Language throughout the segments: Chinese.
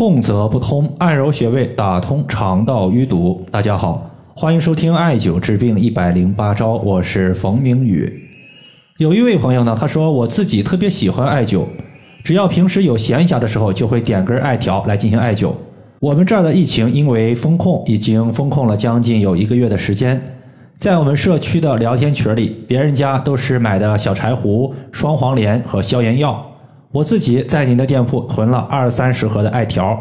痛则不通，按揉穴位打通肠道淤堵。大家好，欢迎收听艾灸治病一百零八招，我是冯明宇。有一位朋友呢，他说我自己特别喜欢艾灸，只要平时有闲暇的时候，就会点根艾条来进行艾灸。我们这儿的疫情因为封控，已经封控了将近有一个月的时间，在我们社区的聊天群里，别人家都是买的小柴胡、双黄连和消炎药。我自己在您的店铺囤了二三十盒的艾条。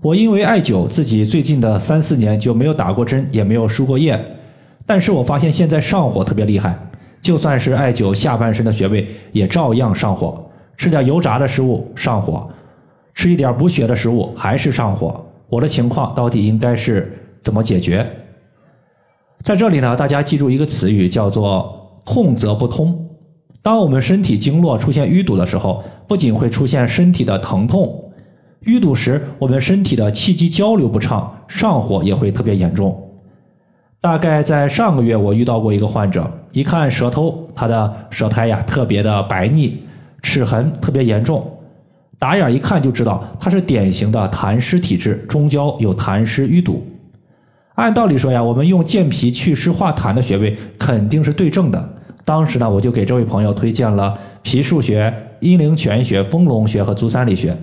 我因为艾灸，自己最近的三四年就没有打过针，也没有输过液。但是我发现现在上火特别厉害，就算是艾灸下半身的穴位，也照样上火。吃点油炸的食物上火，吃一点补血的食物还是上火。我的情况到底应该是怎么解决？在这里呢，大家记住一个词语，叫做“痛则不通”。当我们身体经络出现淤堵的时候，不仅会出现身体的疼痛，淤堵时我们身体的气机交流不畅，上火也会特别严重。大概在上个月，我遇到过一个患者，一看舌头，他的舌苔呀特别的白腻，齿痕特别严重，打眼一看就知道他是典型的痰湿体质，中焦有痰湿淤堵。按道理说呀，我们用健脾祛湿化痰的穴位肯定是对症的。当时呢，我就给这位朋友推荐了脾腧穴、阴陵泉穴、丰隆穴和足三里穴。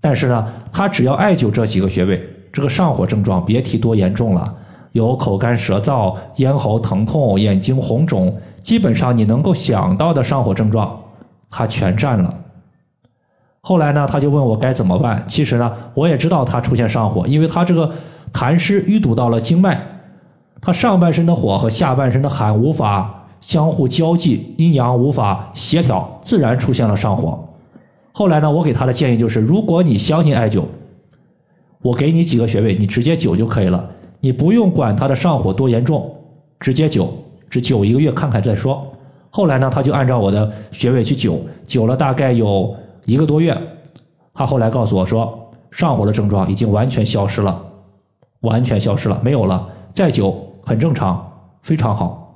但是呢，他只要艾灸这几个穴位，这个上火症状别提多严重了，有口干舌燥、咽喉疼痛、眼睛红肿，基本上你能够想到的上火症状，他全占了。后来呢，他就问我该怎么办。其实呢，我也知道他出现上火，因为他这个痰湿淤堵到了经脉，他上半身的火和下半身的寒无法。相互交际，阴阳无法协调，自然出现了上火。后来呢，我给他的建议就是：如果你相信艾灸，我给你几个穴位，你直接灸就可以了，你不用管他的上火多严重，直接灸，只灸一个月看看再说。后来呢，他就按照我的穴位去灸，灸了大概有一个多月。他后来告诉我说，上火的症状已经完全消失了，完全消失了，没有了。再灸很正常，非常好。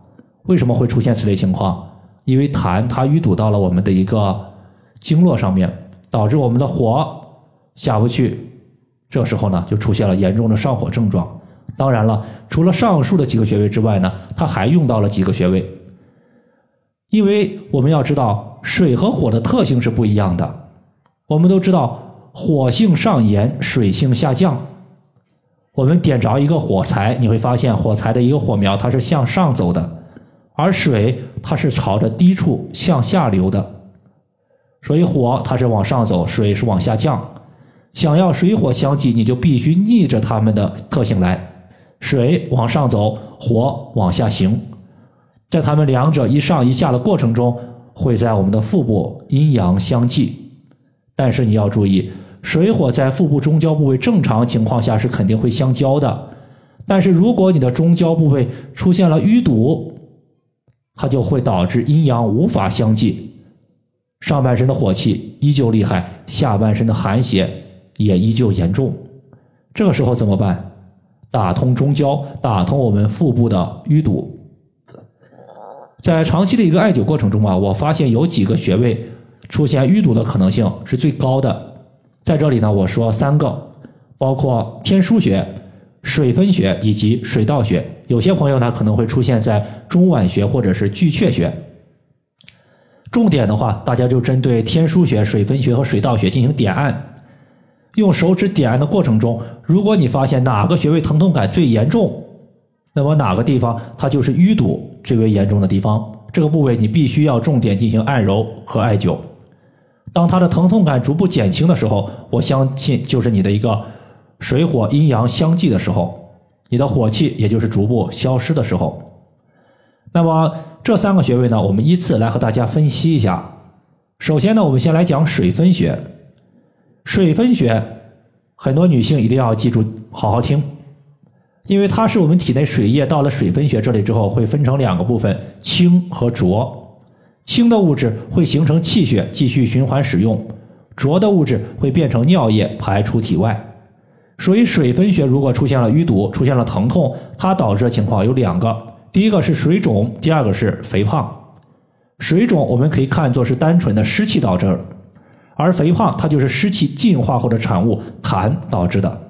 为什么会出现此类情况？因为痰它淤堵到了我们的一个经络上面，导致我们的火下不去。这时候呢，就出现了严重的上火症状。当然了，除了上述的几个穴位之外呢，它还用到了几个穴位。因为我们要知道，水和火的特性是不一样的。我们都知道，火性上炎，水性下降。我们点着一个火柴，你会发现火柴的一个火苗它是向上走的。而水它是朝着低处向下流的，所以火它是往上走，水是往下降。想要水火相济，你就必须逆着它们的特性来，水往上走，火往下行。在它们两者一上一下的过程中，会在我们的腹部阴阳相济。但是你要注意，水火在腹部中焦部位正常情况下是肯定会相交的，但是如果你的中焦部位出现了淤堵，它就会导致阴阳无法相济，上半身的火气依旧厉害，下半身的寒邪也依旧严重。这个时候怎么办？打通中焦，打通我们腹部的淤堵。在长期的一个艾灸过程中啊，我发现有几个穴位出现淤堵的可能性是最高的。在这里呢，我说三个，包括天枢穴。水分穴以及水道穴，有些朋友呢可能会出现在中脘穴或者是巨阙穴。重点的话，大家就针对天枢穴、水分穴和水道穴进行点按，用手指点按的过程中，如果你发现哪个穴位疼痛感最严重，那么哪个地方它就是淤堵最为严重的地方，这个部位你必须要重点进行按揉和艾灸。当它的疼痛感逐步减轻的时候，我相信就是你的一个。水火阴阳相济的时候，你的火气也就是逐步消失的时候。那么这三个穴位呢，我们依次来和大家分析一下。首先呢，我们先来讲水分穴。水分穴，很多女性一定要记住，好好听，因为它是我们体内水液到了水分穴这里之后，会分成两个部分：清和浊。清的物质会形成气血，继续循环使用；浊的物质会变成尿液，排出体外。属于水分穴，如果出现了淤堵、出现了疼痛，它导致的情况有两个：第一个是水肿，第二个是肥胖。水肿我们可以看作是单纯的湿气导致，而肥胖它就是湿气进化后的产物痰导致的。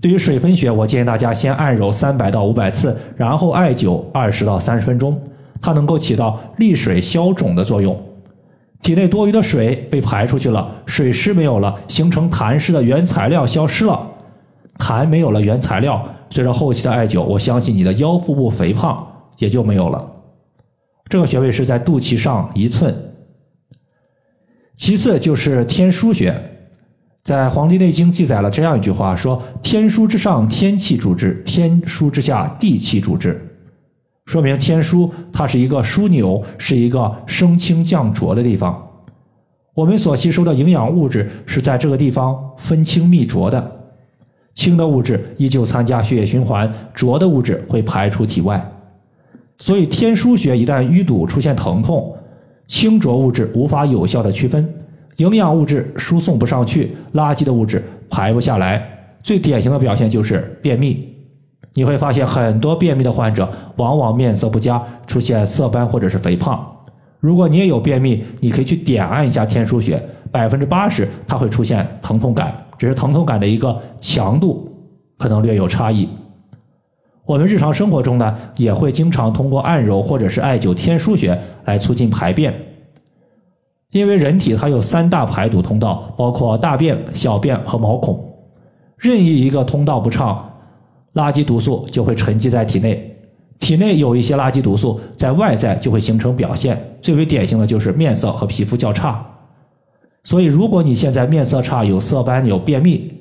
对于水分穴，我建议大家先按揉三百到五百次，然后艾灸二十到三十分钟，它能够起到利水消肿的作用。体内多余的水被排出去了，水湿没有了，形成痰湿的原材料消失了，痰没有了原材料，随着后期的艾灸，我相信你的腰腹部肥胖也就没有了。这个穴位是在肚脐上一寸。其次就是天枢穴，在《黄帝内经》记载了这样一句话：说天枢之上，天气主之；天枢之下，地气主之。说明天枢它是一个枢纽，是一个升清降浊的地方。我们所吸收的营养物质是在这个地方分清泌浊的，清的物质依旧参加血液循环，浊的物质会排出体外。所以天枢穴一旦淤堵出现疼痛，清浊物质无法有效的区分，营养物质输送不上去，垃圾的物质排不下来，最典型的表现就是便秘。你会发现很多便秘的患者往往面色不佳，出现色斑或者是肥胖。如果你也有便秘，你可以去点按一下天枢穴，百分之八十它会出现疼痛感，只是疼痛感的一个强度可能略有差异。我们日常生活中呢，也会经常通过按揉或者是艾灸天枢穴来促进排便，因为人体它有三大排毒通道，包括大便、小便和毛孔，任意一个通道不畅。垃圾毒素就会沉积在体内，体内有一些垃圾毒素在外在就会形成表现，最为典型的就是面色和皮肤较差。所以，如果你现在面色差、有色斑、有便秘，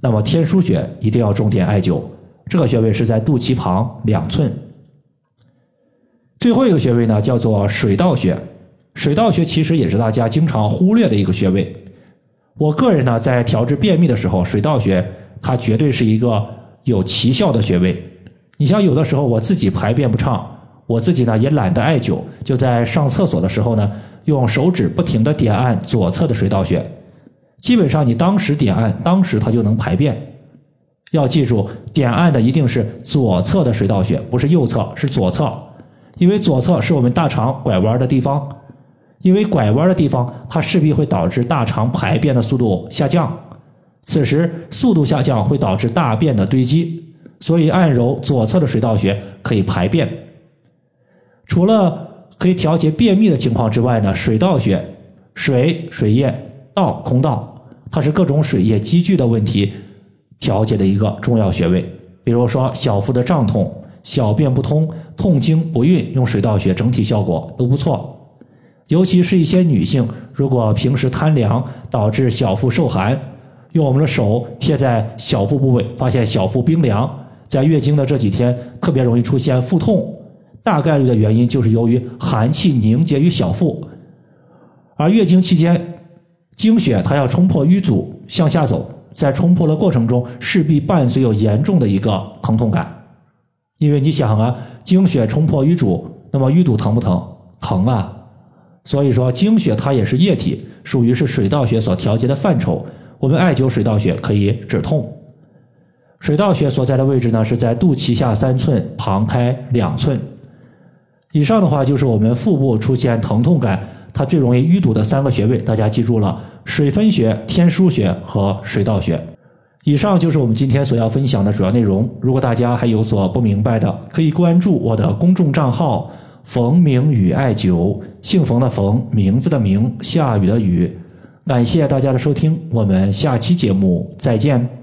那么天枢穴一定要重点艾灸。这个穴位是在肚脐旁两寸。最后一个穴位呢，叫做水道穴。水道穴其实也是大家经常忽略的一个穴位。我个人呢，在调治便秘的时候，水道穴它绝对是一个。有奇效的穴位，你像有的时候我自己排便不畅，我自己呢也懒得艾灸，就在上厕所的时候呢，用手指不停的点按左侧的水道穴，基本上你当时点按，当时它就能排便。要记住，点按的一定是左侧的水道穴，不是右侧，是左侧，因为左侧是我们大肠拐弯的地方，因为拐弯的地方，它势必会导致大肠排便的速度下降。此时速度下降会导致大便的堆积，所以按揉左侧的水道穴可以排便。除了可以调节便秘的情况之外呢，水道穴水水液道空道，它是各种水液积聚的问题调节的一个重要穴位。比如说小腹的胀痛、小便不通、痛经不孕，用水道穴整体效果都不错。尤其是一些女性，如果平时贪凉导致小腹受寒。用我们的手贴在小腹部位，发现小腹冰凉，在月经的这几天特别容易出现腹痛，大概率的原因就是由于寒气凝结于小腹，而月经期间经血它要冲破淤阻向下走，在冲破的过程中势必伴随有严重的一个疼痛感，因为你想啊，经血冲破淤阻，那么淤堵疼不疼？疼啊！所以说经血它也是液体，属于是水道血所调节的范畴。我们艾灸水道穴可以止痛。水道穴所在的位置呢，是在肚脐下三寸，旁开两寸。以上的话就是我们腹部出现疼痛感，它最容易淤堵的三个穴位，大家记住了：水分穴、天枢穴和水道穴。以上就是我们今天所要分享的主要内容。如果大家还有所不明白的，可以关注我的公众账号“冯明宇艾灸”，姓冯的冯，名字的名，下雨的雨。感谢大家的收听，我们下期节目再见。